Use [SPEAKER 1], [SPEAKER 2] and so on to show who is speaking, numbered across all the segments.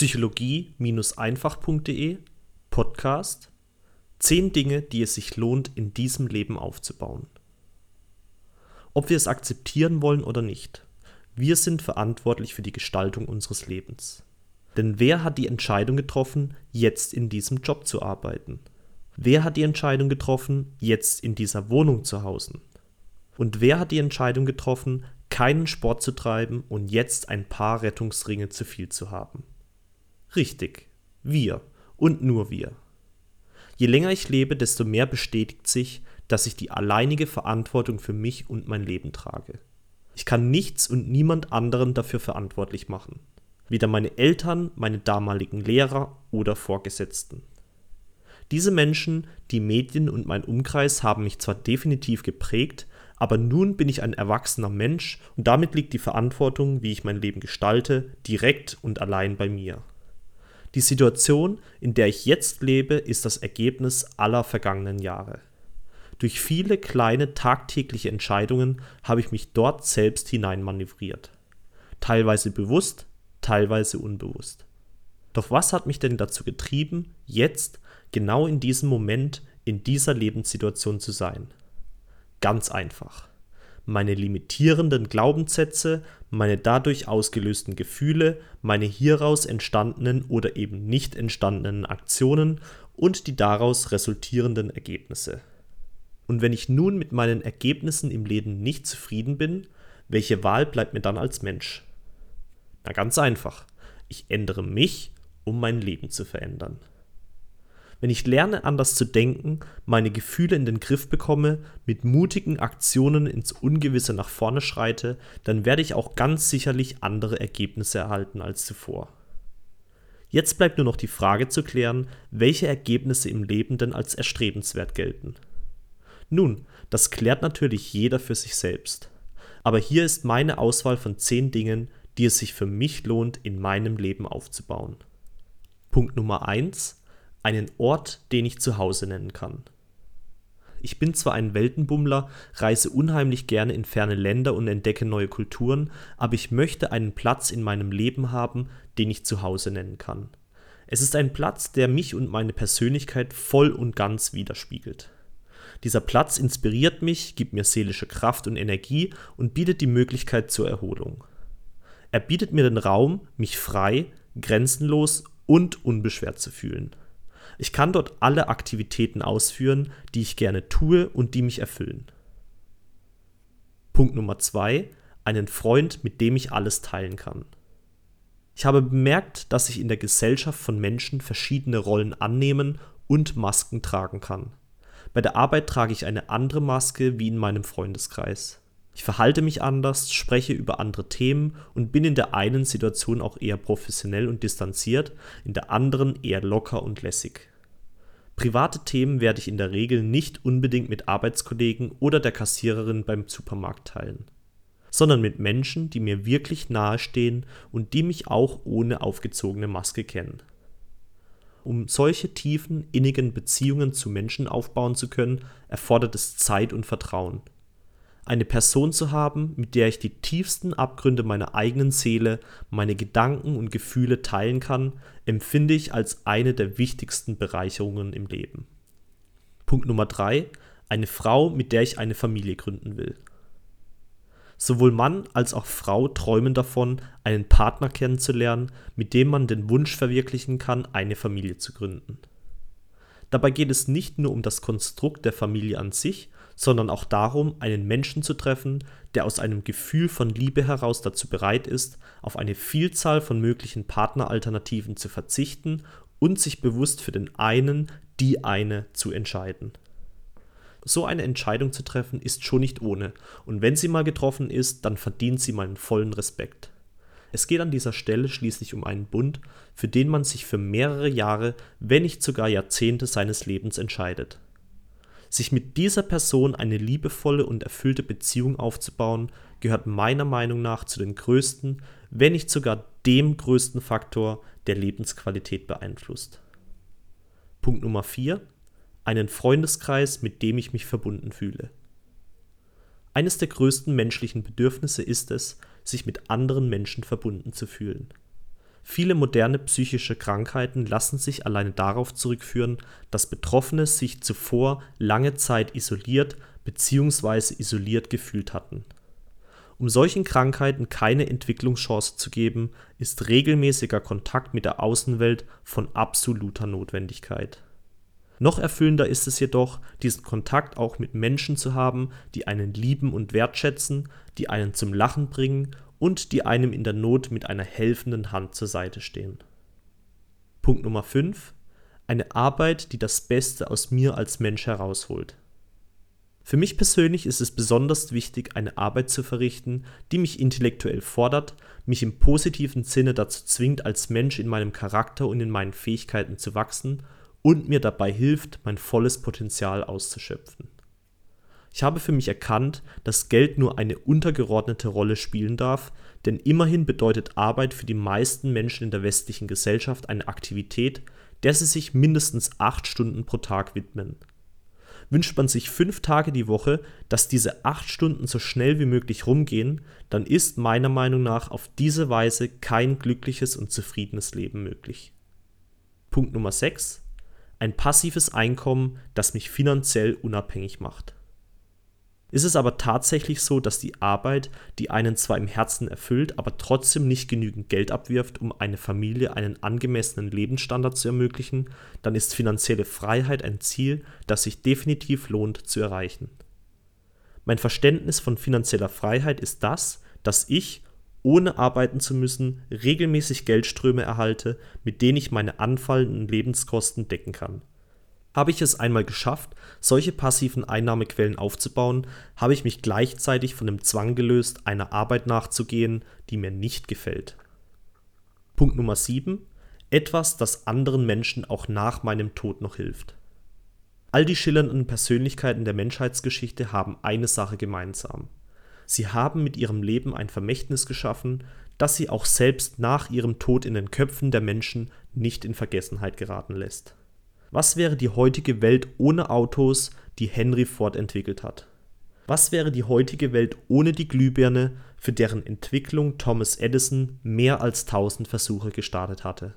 [SPEAKER 1] psychologie-einfach.de Podcast 10 Dinge, die es sich lohnt, in diesem Leben aufzubauen. Ob wir es akzeptieren wollen oder nicht, wir sind verantwortlich für die Gestaltung unseres Lebens. Denn wer hat die Entscheidung getroffen, jetzt in diesem Job zu arbeiten? Wer hat die Entscheidung getroffen, jetzt in dieser Wohnung zu hausen? Und wer hat die Entscheidung getroffen, keinen Sport zu treiben und jetzt ein paar Rettungsringe zu viel zu haben? Richtig, wir und nur wir. Je länger ich lebe, desto mehr bestätigt sich, dass ich die alleinige Verantwortung für mich und mein Leben trage. Ich kann nichts und niemand anderen dafür verantwortlich machen. Weder meine Eltern, meine damaligen Lehrer oder Vorgesetzten. Diese Menschen, die Medien und mein Umkreis haben mich zwar definitiv geprägt, aber nun bin ich ein erwachsener Mensch und damit liegt die Verantwortung, wie ich mein Leben gestalte, direkt und allein bei mir. Die Situation, in der ich jetzt lebe, ist das Ergebnis aller vergangenen Jahre. Durch viele kleine tagtägliche Entscheidungen habe ich mich dort selbst hineinmanövriert. Teilweise bewusst, teilweise unbewusst. Doch was hat mich denn dazu getrieben, jetzt, genau in diesem Moment, in dieser Lebenssituation zu sein? Ganz einfach. Meine limitierenden Glaubenssätze, meine dadurch ausgelösten Gefühle, meine hieraus entstandenen oder eben nicht entstandenen Aktionen und die daraus resultierenden Ergebnisse. Und wenn ich nun mit meinen Ergebnissen im Leben nicht zufrieden bin, welche Wahl bleibt mir dann als Mensch? Na ganz einfach. Ich ändere mich, um mein Leben zu verändern. Wenn ich lerne, anders zu denken, meine Gefühle in den Griff bekomme, mit mutigen Aktionen ins Ungewisse nach vorne schreite, dann werde ich auch ganz sicherlich andere Ergebnisse erhalten als zuvor. Jetzt bleibt nur noch die Frage zu klären, welche Ergebnisse im Leben denn als erstrebenswert gelten. Nun, das klärt natürlich jeder für sich selbst. Aber hier ist meine Auswahl von 10 Dingen, die es sich für mich lohnt, in meinem Leben aufzubauen. Punkt Nummer 1 einen Ort, den ich zu Hause nennen kann. Ich bin zwar ein Weltenbummler, reise unheimlich gerne in ferne Länder und entdecke neue Kulturen, aber ich möchte einen Platz in meinem Leben haben, den ich zu Hause nennen kann. Es ist ein Platz, der mich und meine Persönlichkeit voll und ganz widerspiegelt. Dieser Platz inspiriert mich, gibt mir seelische Kraft und Energie und bietet die Möglichkeit zur Erholung. Er bietet mir den Raum, mich frei, grenzenlos und unbeschwert zu fühlen. Ich kann dort alle Aktivitäten ausführen, die ich gerne tue und die mich erfüllen. Punkt Nummer zwei: Einen Freund, mit dem ich alles teilen kann. Ich habe bemerkt, dass ich in der Gesellschaft von Menschen verschiedene Rollen annehmen und Masken tragen kann. Bei der Arbeit trage ich eine andere Maske wie in meinem Freundeskreis. Ich verhalte mich anders, spreche über andere Themen und bin in der einen Situation auch eher professionell und distanziert, in der anderen eher locker und lässig. Private Themen werde ich in der Regel nicht unbedingt mit Arbeitskollegen oder der Kassiererin beim Supermarkt teilen, sondern mit Menschen, die mir wirklich nahestehen und die mich auch ohne aufgezogene Maske kennen. Um solche tiefen, innigen Beziehungen zu Menschen aufbauen zu können, erfordert es Zeit und Vertrauen eine Person zu haben, mit der ich die tiefsten Abgründe meiner eigenen Seele, meine Gedanken und Gefühle teilen kann, empfinde ich als eine der wichtigsten Bereicherungen im Leben. Punkt Nummer drei: Eine Frau, mit der ich eine Familie gründen will. Sowohl Mann als auch Frau träumen davon, einen Partner kennenzulernen, mit dem man den Wunsch verwirklichen kann, eine Familie zu gründen. Dabei geht es nicht nur um das Konstrukt der Familie an sich, sondern auch darum, einen Menschen zu treffen, der aus einem Gefühl von Liebe heraus dazu bereit ist, auf eine Vielzahl von möglichen Partneralternativen zu verzichten und sich bewusst für den einen, die eine zu entscheiden. So eine Entscheidung zu treffen ist schon nicht ohne, und wenn sie mal getroffen ist, dann verdient sie meinen vollen Respekt. Es geht an dieser Stelle schließlich um einen Bund, für den man sich für mehrere Jahre, wenn nicht sogar Jahrzehnte seines Lebens entscheidet. Sich mit dieser Person eine liebevolle und erfüllte Beziehung aufzubauen, gehört meiner Meinung nach zu den größten, wenn nicht sogar dem größten Faktor, der Lebensqualität beeinflusst. Punkt Nummer 4. Einen Freundeskreis, mit dem ich mich verbunden fühle. Eines der größten menschlichen Bedürfnisse ist es, sich mit anderen Menschen verbunden zu fühlen. Viele moderne psychische Krankheiten lassen sich alleine darauf zurückführen, dass Betroffene sich zuvor lange Zeit isoliert bzw. isoliert gefühlt hatten. Um solchen Krankheiten keine Entwicklungschance zu geben, ist regelmäßiger Kontakt mit der Außenwelt von absoluter Notwendigkeit. Noch erfüllender ist es jedoch, diesen Kontakt auch mit Menschen zu haben, die einen lieben und wertschätzen, die einen zum Lachen bringen und die einem in der Not mit einer helfenden Hand zur Seite stehen. Punkt Nummer 5. Eine Arbeit, die das Beste aus mir als Mensch herausholt. Für mich persönlich ist es besonders wichtig, eine Arbeit zu verrichten, die mich intellektuell fordert, mich im positiven Sinne dazu zwingt, als Mensch in meinem Charakter und in meinen Fähigkeiten zu wachsen und mir dabei hilft, mein volles Potenzial auszuschöpfen. Ich habe für mich erkannt, dass Geld nur eine untergeordnete Rolle spielen darf, denn immerhin bedeutet Arbeit für die meisten Menschen in der westlichen Gesellschaft eine Aktivität, der sie sich mindestens acht Stunden pro Tag widmen. Wünscht man sich fünf Tage die Woche, dass diese acht Stunden so schnell wie möglich rumgehen, dann ist meiner Meinung nach auf diese Weise kein glückliches und zufriedenes Leben möglich. Punkt Nummer 6. Ein passives Einkommen, das mich finanziell unabhängig macht. Ist es aber tatsächlich so, dass die Arbeit, die einen zwar im Herzen erfüllt, aber trotzdem nicht genügend Geld abwirft, um eine Familie einen angemessenen Lebensstandard zu ermöglichen, dann ist finanzielle Freiheit ein Ziel, das sich definitiv lohnt zu erreichen. Mein Verständnis von finanzieller Freiheit ist das, dass ich, ohne arbeiten zu müssen, regelmäßig Geldströme erhalte, mit denen ich meine anfallenden Lebenskosten decken kann. Habe ich es einmal geschafft, solche passiven Einnahmequellen aufzubauen, habe ich mich gleichzeitig von dem Zwang gelöst, einer Arbeit nachzugehen, die mir nicht gefällt. Punkt Nummer 7. Etwas, das anderen Menschen auch nach meinem Tod noch hilft. All die schillernden Persönlichkeiten der Menschheitsgeschichte haben eine Sache gemeinsam. Sie haben mit ihrem Leben ein Vermächtnis geschaffen, das sie auch selbst nach ihrem Tod in den Köpfen der Menschen nicht in Vergessenheit geraten lässt. Was wäre die heutige Welt ohne Autos, die Henry Ford entwickelt hat? Was wäre die heutige Welt ohne die Glühbirne, für deren Entwicklung Thomas Edison mehr als tausend Versuche gestartet hatte?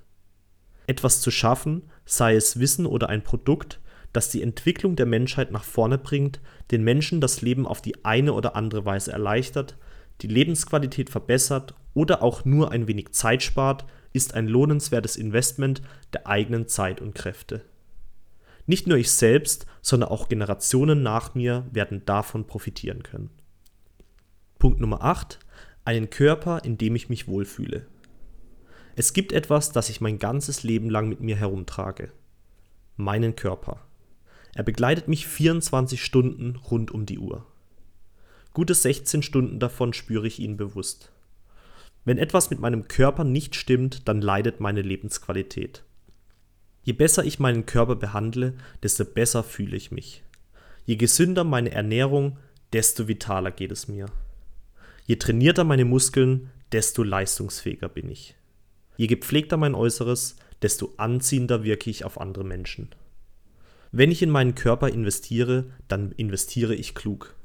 [SPEAKER 1] Etwas zu schaffen, sei es Wissen oder ein Produkt, das die Entwicklung der Menschheit nach vorne bringt, den Menschen das Leben auf die eine oder andere Weise erleichtert, die Lebensqualität verbessert oder auch nur ein wenig Zeit spart, ist ein lohnenswertes Investment der eigenen Zeit und Kräfte. Nicht nur ich selbst, sondern auch Generationen nach mir werden davon profitieren können. Punkt Nummer 8. Einen Körper, in dem ich mich wohlfühle. Es gibt etwas, das ich mein ganzes Leben lang mit mir herumtrage. Meinen Körper. Er begleitet mich 24 Stunden rund um die Uhr. Gute 16 Stunden davon spüre ich ihn bewusst. Wenn etwas mit meinem Körper nicht stimmt, dann leidet meine Lebensqualität. Je besser ich meinen Körper behandle, desto besser fühle ich mich. Je gesünder meine Ernährung, desto vitaler geht es mir. Je trainierter meine Muskeln, desto leistungsfähiger bin ich. Je gepflegter mein Äußeres, desto anziehender wirke ich auf andere Menschen. Wenn ich in meinen Körper investiere, dann investiere ich klug.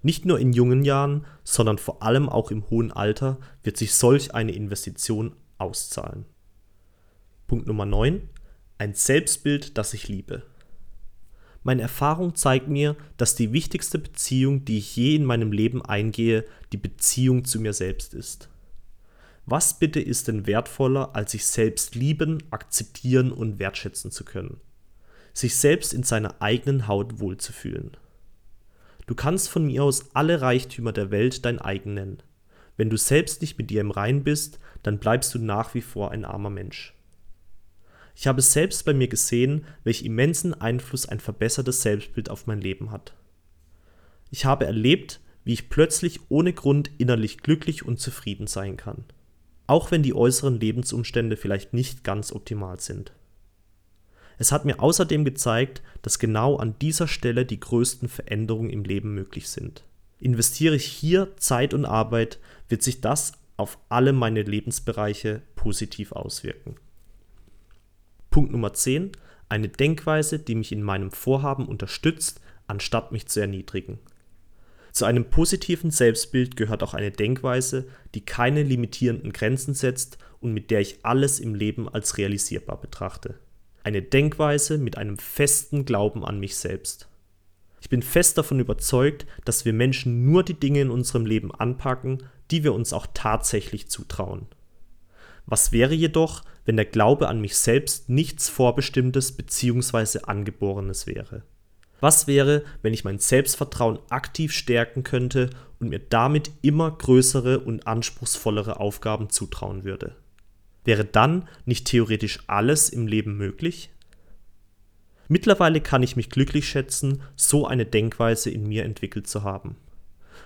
[SPEAKER 1] Nicht nur in jungen Jahren, sondern vor allem auch im hohen Alter wird sich solch eine Investition auszahlen. Punkt Nummer 9 ein Selbstbild, das ich liebe. Meine Erfahrung zeigt mir, dass die wichtigste Beziehung, die ich je in meinem Leben eingehe, die Beziehung zu mir selbst ist. Was bitte ist denn wertvoller, als sich selbst lieben, akzeptieren und wertschätzen zu können? Sich selbst in seiner eigenen Haut wohlzufühlen. Du kannst von mir aus alle Reichtümer der Welt dein eigen nennen. Wenn du selbst nicht mit dir im Rein bist, dann bleibst du nach wie vor ein armer Mensch. Ich habe selbst bei mir gesehen, welch immensen Einfluss ein verbessertes Selbstbild auf mein Leben hat. Ich habe erlebt, wie ich plötzlich ohne Grund innerlich glücklich und zufrieden sein kann. Auch wenn die äußeren Lebensumstände vielleicht nicht ganz optimal sind. Es hat mir außerdem gezeigt, dass genau an dieser Stelle die größten Veränderungen im Leben möglich sind. Investiere ich hier Zeit und Arbeit, wird sich das auf alle meine Lebensbereiche positiv auswirken. Punkt Nummer 10. Eine Denkweise, die mich in meinem Vorhaben unterstützt, anstatt mich zu erniedrigen. Zu einem positiven Selbstbild gehört auch eine Denkweise, die keine limitierenden Grenzen setzt und mit der ich alles im Leben als realisierbar betrachte. Eine Denkweise mit einem festen Glauben an mich selbst. Ich bin fest davon überzeugt, dass wir Menschen nur die Dinge in unserem Leben anpacken, die wir uns auch tatsächlich zutrauen. Was wäre jedoch, wenn der Glaube an mich selbst nichts Vorbestimmtes bzw. Angeborenes wäre? Was wäre, wenn ich mein Selbstvertrauen aktiv stärken könnte und mir damit immer größere und anspruchsvollere Aufgaben zutrauen würde? Wäre dann nicht theoretisch alles im Leben möglich? Mittlerweile kann ich mich glücklich schätzen, so eine Denkweise in mir entwickelt zu haben.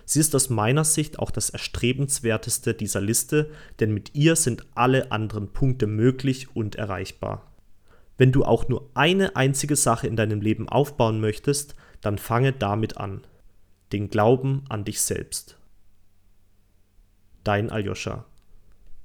[SPEAKER 1] Sie ist aus meiner Sicht auch das erstrebenswerteste dieser Liste, denn mit ihr sind alle anderen Punkte möglich und erreichbar. Wenn du auch nur eine einzige Sache in deinem Leben aufbauen möchtest, dann fange damit an. Den Glauben an dich selbst. Dein Aljoscha.